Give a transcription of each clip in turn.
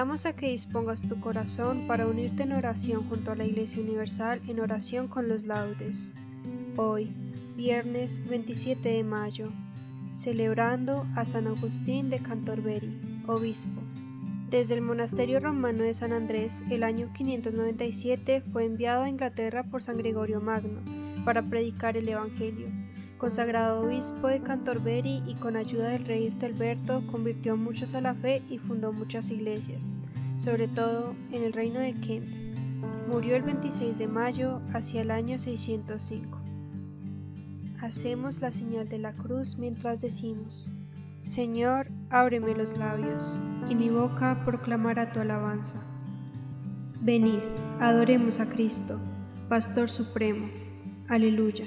Invitamos a que dispongas tu corazón para unirte en oración junto a la Iglesia Universal en oración con los laudes. Hoy, viernes 27 de mayo, celebrando a San Agustín de Cantorberi, obispo. Desde el monasterio romano de San Andrés, el año 597 fue enviado a Inglaterra por San Gregorio Magno para predicar el Evangelio consagrado obispo de Cantorberi y con ayuda del rey Estelberto convirtió a muchos a la fe y fundó muchas iglesias, sobre todo en el reino de Kent. Murió el 26 de mayo hacia el año 605. Hacemos la señal de la cruz mientras decimos, Señor, ábreme los labios, y mi boca proclamará tu alabanza. Venid, adoremos a Cristo, Pastor Supremo. Aleluya.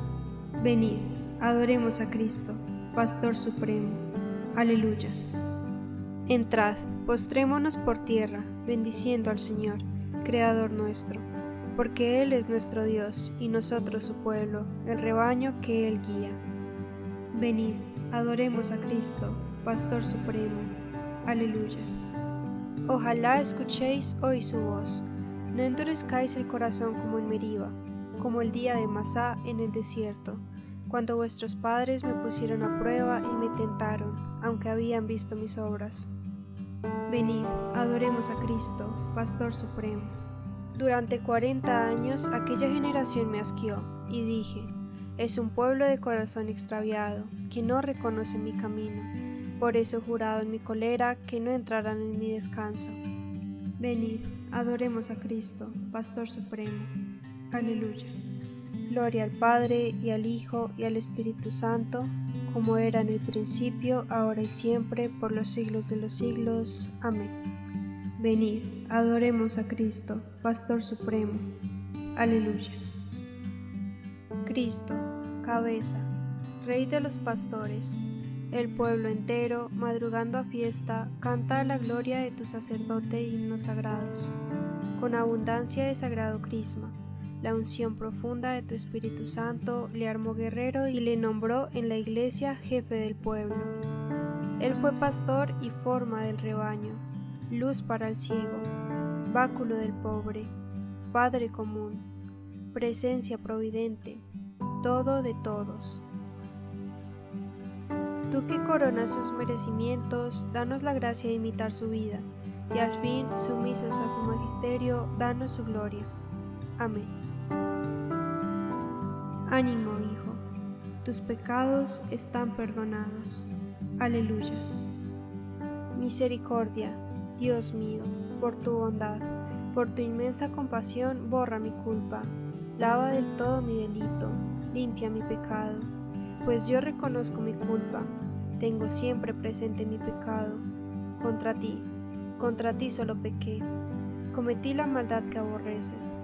Venid, adoremos a Cristo, Pastor Supremo. Aleluya. Entrad, postrémonos por tierra, bendiciendo al Señor, Creador nuestro, porque Él es nuestro Dios y nosotros su pueblo, el rebaño que Él guía. Venid, adoremos a Cristo, Pastor Supremo. Aleluya. Ojalá escuchéis hoy su voz, no endurezcáis el corazón como en Meriba, como el día de Masá en el desierto cuando vuestros padres me pusieron a prueba y me tentaron, aunque habían visto mis obras. Venid, adoremos a Cristo, Pastor Supremo. Durante cuarenta años aquella generación me asqueó, y dije, es un pueblo de corazón extraviado, que no reconoce mi camino. Por eso he jurado en mi colera que no entrarán en mi descanso. Venid, adoremos a Cristo, Pastor Supremo. Aleluya. Gloria al Padre y al Hijo y al Espíritu Santo, como era en el principio, ahora y siempre, por los siglos de los siglos. Amén. Venid, adoremos a Cristo, Pastor Supremo. Aleluya. Cristo, cabeza, Rey de los pastores, el pueblo entero, madrugando a fiesta, canta la gloria de tu sacerdote himnos sagrados, con abundancia de sagrado crisma la unción profunda de tu Espíritu Santo le armó guerrero y le nombró en la iglesia jefe del pueblo. Él fue pastor y forma del rebaño, luz para el ciego, báculo del pobre, Padre común, presencia providente, todo de todos. Tú que coronas sus merecimientos, danos la gracia de imitar su vida, y al fin, sumisos a su magisterio, danos su gloria. Amén. Ánimo, Hijo, tus pecados están perdonados. Aleluya. Misericordia, Dios mío, por tu bondad, por tu inmensa compasión, borra mi culpa, lava del todo mi delito, limpia mi pecado, pues yo reconozco mi culpa, tengo siempre presente mi pecado, contra ti, contra ti solo pequé, cometí la maldad que aborreces.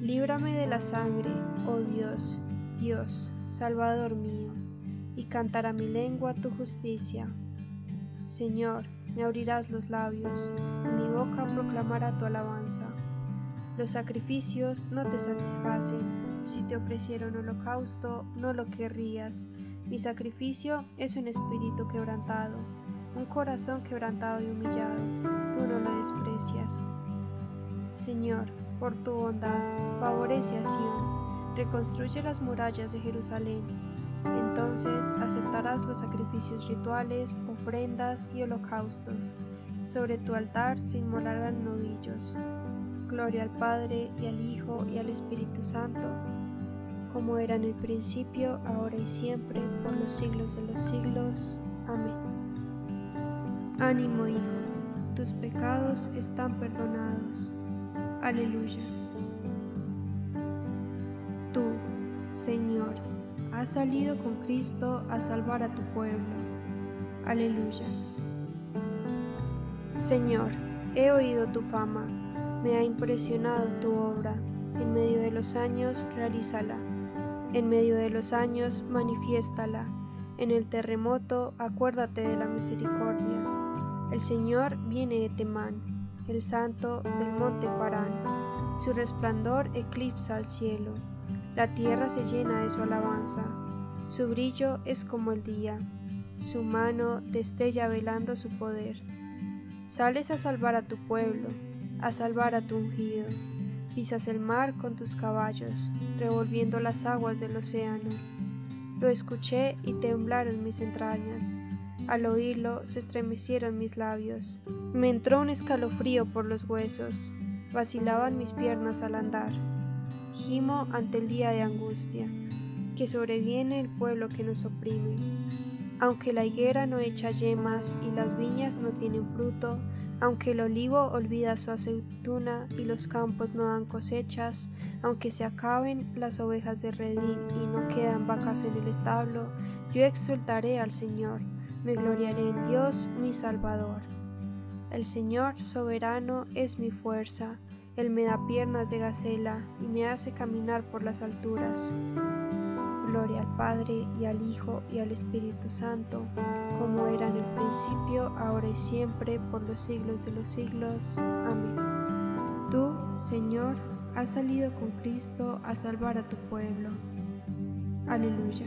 Líbrame de la sangre, oh Dios, Dios, Salvador mío, y cantará mi lengua tu justicia. Señor, me abrirás los labios, y mi boca proclamará tu alabanza. Los sacrificios no te satisfacen, si te ofrecieron holocausto, no lo querrías. Mi sacrificio es un espíritu quebrantado, un corazón quebrantado y humillado, tú no lo desprecias. Señor, por tu bondad, favorece a Sion, reconstruye las murallas de Jerusalén. Entonces aceptarás los sacrificios rituales, ofrendas y holocaustos. Sobre tu altar se inmolarán novillos. Gloria al Padre y al Hijo y al Espíritu Santo, como era en el principio, ahora y siempre, por los siglos de los siglos. Amén. Ánimo, Hijo, tus pecados están perdonados. Aleluya. Tú, Señor, has salido con Cristo a salvar a tu pueblo. Aleluya. Señor, he oído tu fama, me ha impresionado tu obra. En medio de los años, realízala. En medio de los años, manifiéstala. En el terremoto, acuérdate de la misericordia. El Señor viene de Temán el santo del monte Farán. Su resplandor eclipsa al cielo, la tierra se llena de su alabanza. Su brillo es como el día, su mano destella velando su poder. Sales a salvar a tu pueblo, a salvar a tu ungido. Pisas el mar con tus caballos, revolviendo las aguas del océano. Lo escuché y temblaron mis entrañas. Al oírlo se estremecieron mis labios. Me entró un escalofrío por los huesos, vacilaban mis piernas al andar. Gimo ante el día de angustia, que sobreviene el pueblo que nos oprime. Aunque la higuera no echa yemas y las viñas no tienen fruto, aunque el olivo olvida su aceituna y los campos no dan cosechas, aunque se acaben las ovejas de redil y no quedan vacas en el establo, yo exultaré al Señor, me gloriaré en Dios mi Salvador. El Señor soberano es mi fuerza, Él me da piernas de gacela y me hace caminar por las alturas. Gloria al Padre y al Hijo y al Espíritu Santo, como era en el principio, ahora y siempre, por los siglos de los siglos. Amén. Tú, Señor, has salido con Cristo a salvar a tu pueblo. Aleluya.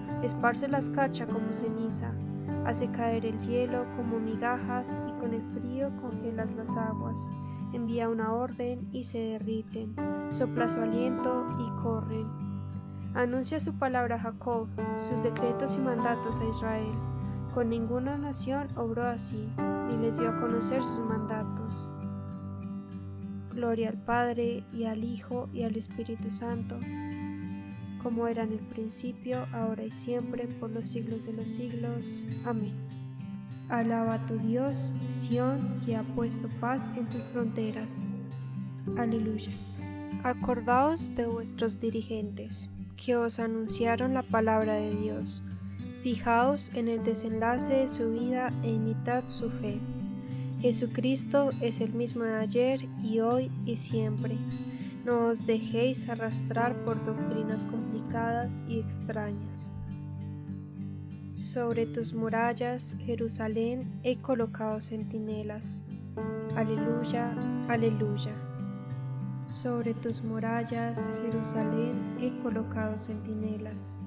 esparce la escarcha como ceniza Hace caer el hielo como migajas y con el frío congelas las aguas. Envía una orden y se derriten. Sopla su aliento y corren. Anuncia su palabra a Jacob, sus decretos y mandatos a Israel. Con ninguna nación obró así, ni les dio a conocer sus mandatos. Gloria al Padre, y al Hijo, y al Espíritu Santo, como era en el principio, ahora y siempre, por los siglos de los siglos. Amén. Alaba a tu Dios, Sión, que ha puesto paz en tus fronteras. Aleluya. Acordaos de vuestros dirigentes, que os anunciaron la palabra de Dios. Fijaos en el desenlace de su vida e imitad su fe. Jesucristo es el mismo de ayer y hoy y siempre. No os dejéis arrastrar por doctrinas y extrañas. Sobre tus murallas, Jerusalén, he colocado centinelas. Aleluya, aleluya. Sobre tus murallas, Jerusalén, he colocado centinelas.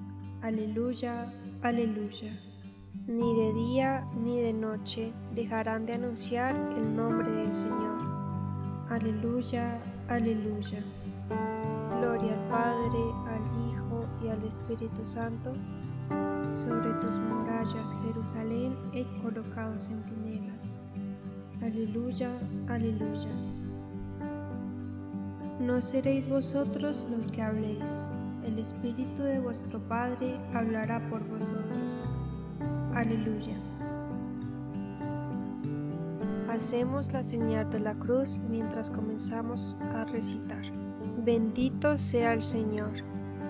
Aleluya, aleluya. Ni de día ni de noche dejarán de anunciar el nombre del Señor. Aleluya, aleluya. Gloria al Padre, al Hijo al Espíritu Santo. Sobre tus murallas, Jerusalén, he colocado centinelas. Aleluya, aleluya. No seréis vosotros los que habléis, el Espíritu de vuestro Padre hablará por vosotros. Aleluya. Hacemos la señal de la cruz mientras comenzamos a recitar. Bendito sea el Señor,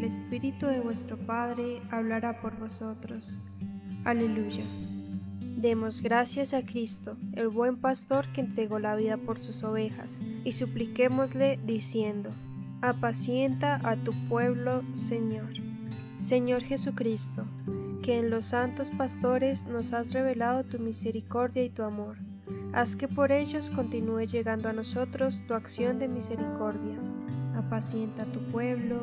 el Espíritu de vuestro Padre hablará por vosotros. Aleluya. Demos gracias a Cristo, el buen pastor que entregó la vida por sus ovejas, y supliquémosle diciendo, apacienta a tu pueblo, Señor. Señor Jesucristo, que en los santos pastores nos has revelado tu misericordia y tu amor. Haz que por ellos continúe llegando a nosotros tu acción de misericordia. Apacienta a tu pueblo,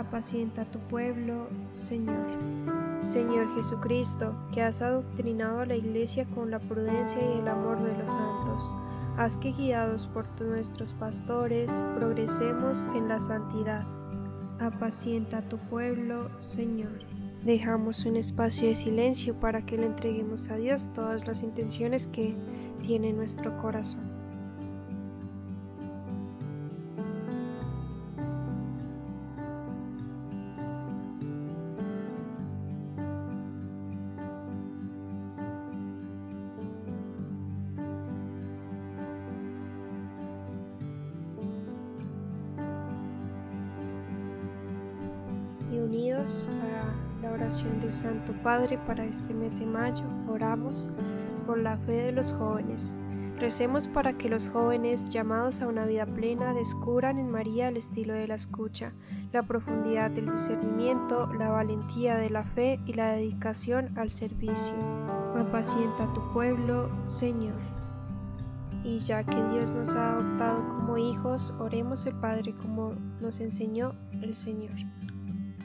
Apacienta tu pueblo, Señor. Señor Jesucristo, que has adoctrinado a la iglesia con la prudencia y el amor de los santos, haz que guiados por nuestros pastores progresemos en la santidad. Apacienta tu pueblo, Señor. Dejamos un espacio de silencio para que le entreguemos a Dios todas las intenciones que tiene nuestro corazón. Y unidos a la oración del Santo Padre para este mes de mayo, oramos por la fe de los jóvenes. Recemos para que los jóvenes llamados a una vida plena descubran en María el estilo de la escucha, la profundidad del discernimiento, la valentía de la fe y la dedicación al servicio. apacienta a tu pueblo, Señor. Y ya que Dios nos ha adoptado como hijos, oremos el Padre como nos enseñó el Señor.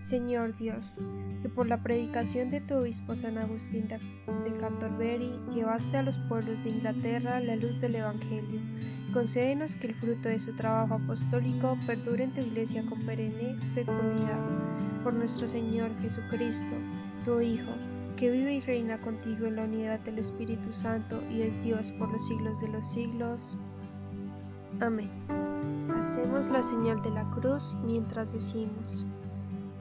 Señor Dios, que por la predicación de tu obispo San Agustín de, Canterbury llevaste a los pueblos de Inglaterra la luz del Evangelio, concédenos que el fruto de su trabajo apostólico perdure en tu iglesia con perenne fecundidad. Por nuestro Señor Jesucristo, tu Hijo, que vive y reina contigo en la unidad del Espíritu Santo y es Dios por los siglos de los siglos. Amén. Hacemos la señal de la cruz mientras decimos,